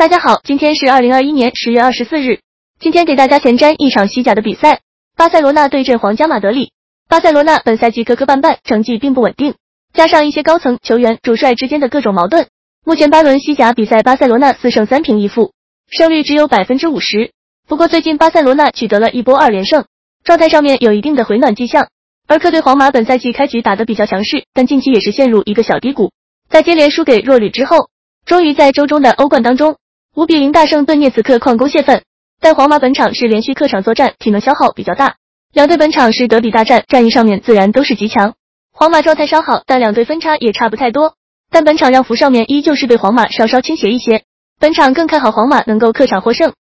大家好，今天是二零二一年十月二十四日。今天给大家前瞻一场西甲的比赛，巴塞罗那对阵皇家马德里。巴塞罗那本赛季磕磕绊绊，成绩并不稳定，加上一些高层球员、主帅之间的各种矛盾，目前八轮西甲比赛，巴塞罗那四胜三平一负，胜率只有百分之五十。不过最近巴塞罗那取得了一波二连胜，状态上面有一定的回暖迹象。而客队皇马本赛季开局打得比较强势，但近期也是陷入一个小低谷，在接连输给弱旅之后，终于在周中的欧冠当中。五比零大胜顿涅茨克矿工泄愤，但皇马本场是连续客场作战，体能消耗比较大。两队本场是德比大战，战役上面自然都是极强。皇马状态稍好，但两队分差也差不太多。但本场让福上面依旧是对皇马稍稍倾斜一些。本场更看好皇马能够客场获胜。